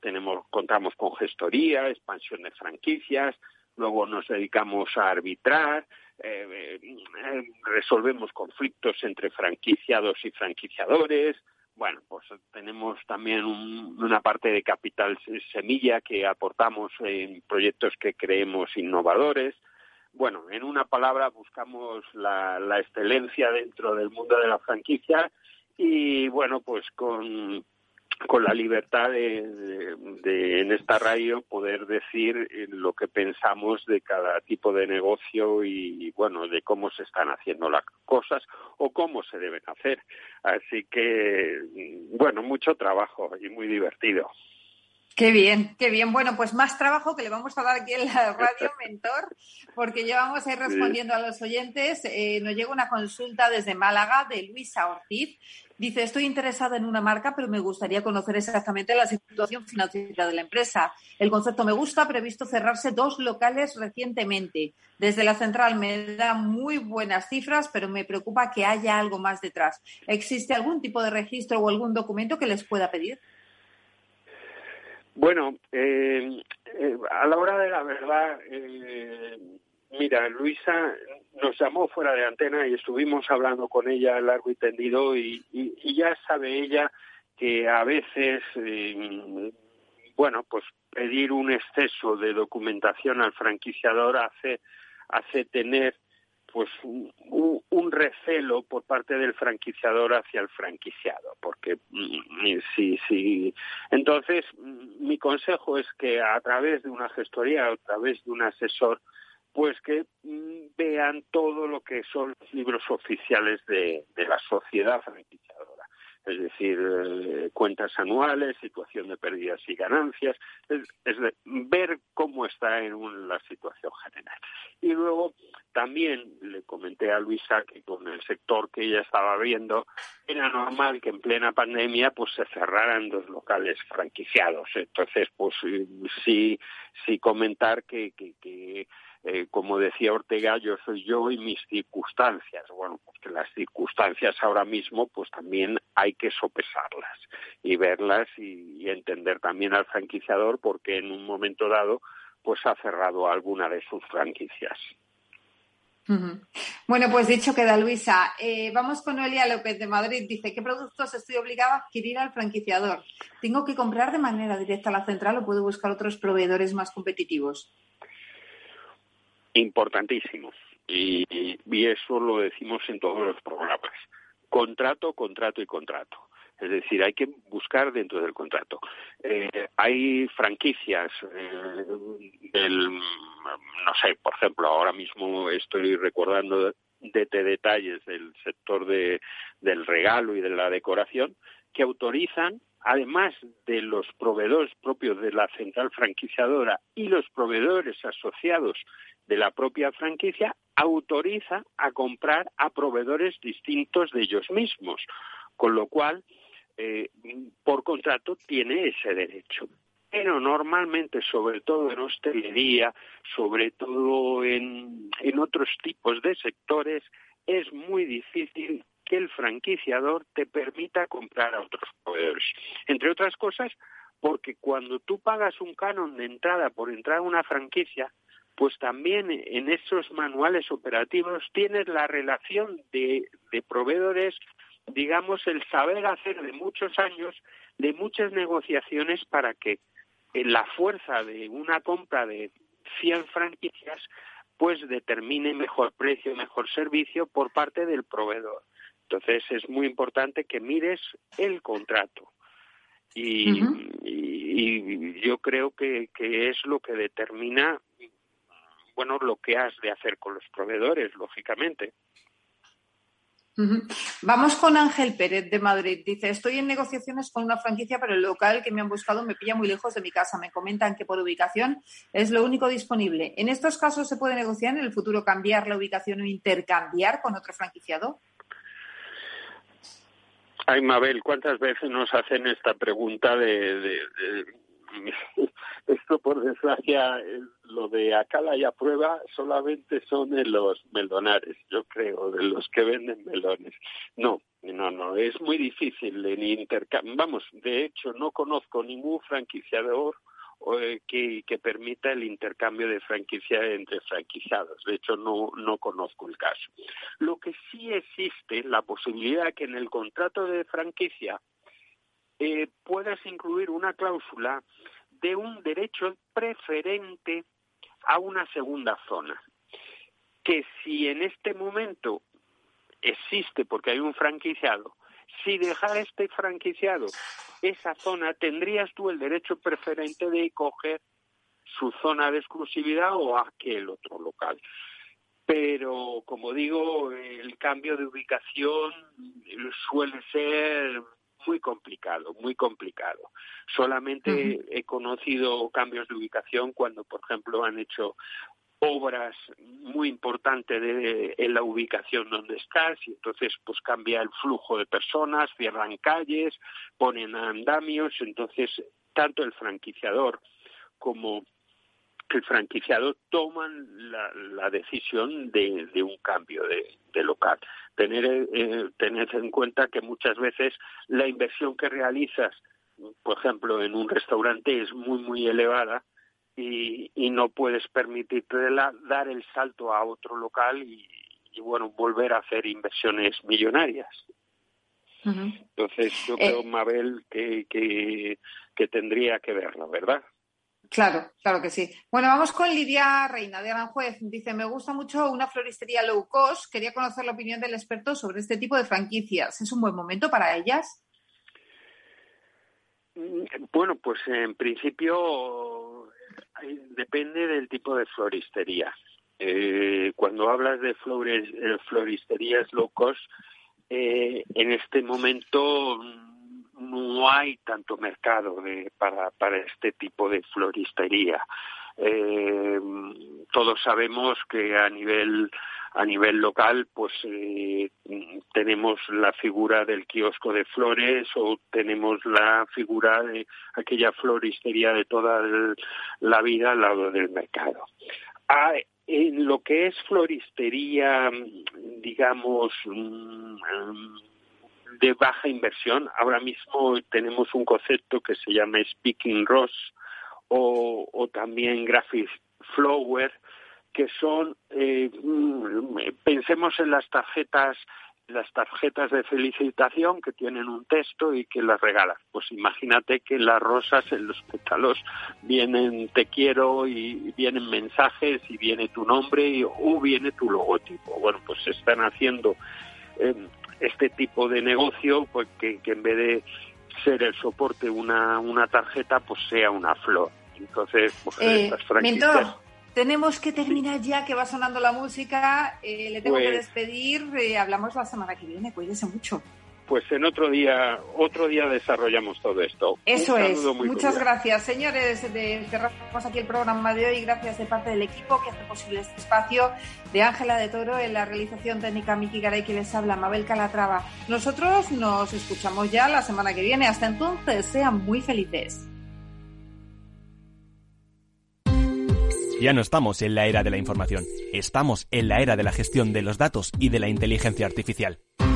tenemos, contamos con gestoría, expansión de franquicias, luego nos dedicamos a arbitrar, eh, eh, resolvemos conflictos entre franquiciados y franquiciadores. Bueno, pues tenemos también una parte de capital semilla que aportamos en proyectos que creemos innovadores. Bueno, en una palabra, buscamos la, la excelencia dentro del mundo de la franquicia y, bueno, pues con con la libertad de, en esta radio poder decir lo que pensamos de cada tipo de negocio y, bueno de cómo se están haciendo las cosas o cómo se deben hacer. Así que bueno mucho trabajo y muy divertido Qué bien, qué bien. Bueno, pues más trabajo que le vamos a dar aquí en la radio Mentor, porque ya vamos a ir respondiendo a los oyentes. Eh, nos llega una consulta desde Málaga de Luisa Ortiz. Dice, estoy interesada en una marca, pero me gustaría conocer exactamente la situación financiera de la empresa. El concepto me gusta, pero he visto cerrarse dos locales recientemente. Desde la central me da muy buenas cifras, pero me preocupa que haya algo más detrás. ¿Existe algún tipo de registro o algún documento que les pueda pedir? Bueno, eh, eh, a la hora de la verdad, eh, mira, Luisa nos llamó fuera de antena y estuvimos hablando con ella largo y tendido y, ya sabe ella que a veces, eh, bueno, pues pedir un exceso de documentación al franquiciador hace, hace tener pues un, un, recelo por parte del franquiciador hacia el franquiciado, porque mm, sí, sí. Entonces, mm, mi consejo es que a través de una gestoría, a través de un asesor, pues que mm, vean todo lo que son los libros oficiales de, la sociedad franquiciadora, es decir, eh, cuentas anuales, situación de pérdidas y ganancias, es, ver cómo está en la situación general. Y luego también le comenté a Luisa que con el sector que ella estaba viendo era normal que en plena pandemia pues se cerraran dos locales franquiciados. Entonces, pues sí, sí comentar que, que eh, como decía Ortega, yo soy yo y mis circunstancias. Bueno, porque las circunstancias ahora mismo, pues también hay que sopesarlas y verlas y, entender también al franquiciador porque en un momento dado, pues ha cerrado alguna de sus franquicias. Bueno, pues dicho queda Luisa. Eh, vamos con Elia López de Madrid. Dice, ¿qué productos estoy obligada a adquirir al franquiciador? ¿Tengo que comprar de manera directa a la central o puedo buscar otros proveedores más competitivos? Importantísimo. Y, eso lo decimos en todos los programas. Contrato, contrato y contrato. Es decir, hay que buscar dentro del contrato. Eh, hay franquicias eh, del, no sé, por ejemplo, ahora mismo estoy recordando de, detalles del sector de, del regalo y de la decoración que autorizan, además de los proveedores propios de la central franquiciadora y los proveedores asociados de la propia franquicia, autoriza a comprar a proveedores distintos de ellos mismos, con lo cual, eh, por contrato, tiene ese derecho. Pero normalmente, sobre todo en hostelería, sobre todo en, en otros tipos de sectores, es muy difícil que el franquiciador te permita comprar a otros proveedores. Entre otras cosas, porque cuando tú pagas un canon de entrada por entrar a una franquicia, pues también en esos manuales operativos tienes la relación de, de proveedores, digamos, el saber hacer de muchos años, de muchas negociaciones para que en la fuerza de una compra de 100 franquicias, pues determine mejor precio, mejor servicio por parte del proveedor. Entonces es muy importante que mires el contrato. Y, yo creo que, que es lo que determina, bueno, lo que has de hacer con los proveedores, lógicamente. Vamos con Ángel Pérez de Madrid. Dice, estoy en negociaciones con una franquicia, pero el local que me han buscado me pilla muy lejos de mi casa. Me comentan que por ubicación es lo único disponible. ¿En estos casos se puede negociar en el futuro cambiar la ubicación o intercambiar con otro franquiciado? Ay, Mabel, ¿cuántas veces nos hacen esta pregunta de, esto por desgracia lo de acá la prueba solamente son de los melonares yo creo de los que venden melones no no no es muy difícil en intercambio vamos de hecho no conozco ningún franquiciador eh, que, que, permita el intercambio de franquicia entre franquiciados. De hecho, no, no conozco el caso. Lo que sí existe, la posibilidad que en el contrato de franquicia eh, puedas incluir una cláusula de un derecho preferente a una segunda zona. Que si en este momento existe porque hay un franquiciado, si dejar este franquiciado esa zona, tendrías tú el derecho preferente de coger su zona de exclusividad o aquel otro local. Pero, como digo, el cambio de ubicación suele ser muy complicado, muy complicado. Solamente he conocido cambios de ubicación cuando, por ejemplo, han hecho obras muy importantes de, en la ubicación donde estás y entonces pues cambia el flujo de personas, cierran calles, ponen andamios, entonces tanto el franquiciador como el franquiciado toman la, decisión de, un cambio de, local. Tener, eh, tener en cuenta que muchas veces la inversión que realizas, por ejemplo, en un restaurante es muy, muy elevada y, y no puedes permitirte dar el salto a otro local y, bueno, volver a hacer inversiones millonarias. Entonces, yo creo, eh, Mabel, que, que, que tendría que verlo, ¿verdad? Claro, claro que sí. Bueno, vamos con Lidia Reina de Aranjuez. Dice, me gusta mucho una floristería low cost. Quería conocer la opinión del experto sobre este tipo de franquicias. ¿Es un buen momento para ellas? Mm, bueno, pues en principio depende del tipo de floristería. Eh, cuando hablas de flores, eh, floristerías low cost, eh, en este momento no hay tanto mercado para, para este tipo de floristería. todos sabemos que a nivel a nivel local pues tenemos la figura del kiosco de flores o tenemos la figura de aquella floristería de toda la vida al lado del mercado. Ah, en lo que es floristería, digamos, mm, de baja inversión, ahora mismo tenemos un concepto que se llama Speaking Rose o, también Graphic Flower, que son, eh, mm, pensemos en las tarjetas las tarjetas de felicitación que tienen un texto y que las regalas. Pues imagínate que las rosas en los pétalos vienen te quiero y vienen mensajes y viene tu nombre y, o viene tu logotipo. Bueno, pues están haciendo eh, este tipo de negocio pues que, en vez de ser el soporte una, una tarjeta pues sea una flor. Entonces, pues eh, estas franquicias tenemos que terminar ya, que va sonando la música. Eh, le tengo que pues despedir. Eh, hablamos la semana que viene. Cuídese mucho. Pues en otro día, otro día desarrollamos todo esto. Eso es. Muchas gracias, señores. cerramos aquí el programa de hoy. Gracias de parte del equipo que hace posible este espacio de Ángela de Toro en la realización técnica Miki Garay que les habla Mabel Calatrava. Nosotros nos escuchamos ya la semana que viene. Hasta entonces, sean muy felices. Ya no estamos en la era de la información, estamos en la era de la gestión de los datos y de la inteligencia artificial.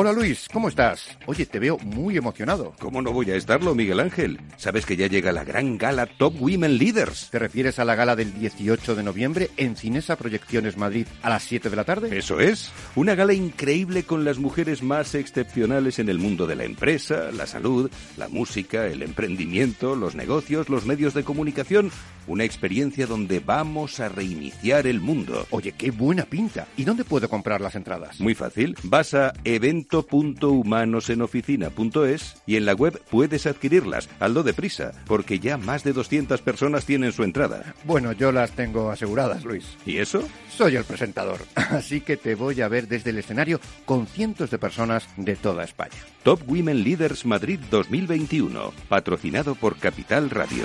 Hola Luis, ¿cómo estás? Oye, te veo muy emocionado. ¿Cómo no voy a estarlo, Miguel Ángel? Sabes que ya llega la gran gala Top Women Leaders. ¿Te refieres a la gala del 18 de noviembre en Cinesa Proyecciones Madrid a las 7 de la tarde? Eso es. Una gala increíble con las mujeres más excepcionales en el mundo de la empresa, la salud, la música, el emprendimiento, los negocios, los medios de comunicación. Una experiencia donde vamos a reiniciar el mundo. Oye, qué buena pinta. ¿Y dónde puedo comprar las entradas? Muy fácil. Vas a evento evento.humanosenOficina.es y en la web puedes adquirirlas. Aldo deprisa, porque ya más de 200 personas tienen su entrada. Bueno, yo las tengo aseguradas, Luis. ¿Y eso? Soy el presentador, así que te voy a ver desde el escenario con cientos de personas de toda España. Top Women Leaders Madrid 2021, patrocinado por Capital Radio.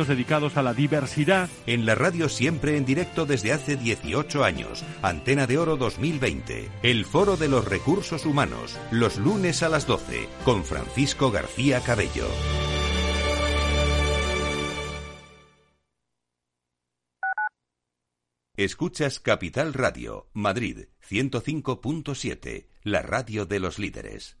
dedicados a la diversidad. En la radio siempre en directo desde hace 18 años. Antena de Oro 2020. El Foro de los Recursos Humanos. Los lunes a las 12. Con Francisco García Cabello. Escuchas Capital Radio, Madrid 105.7, la radio de los líderes.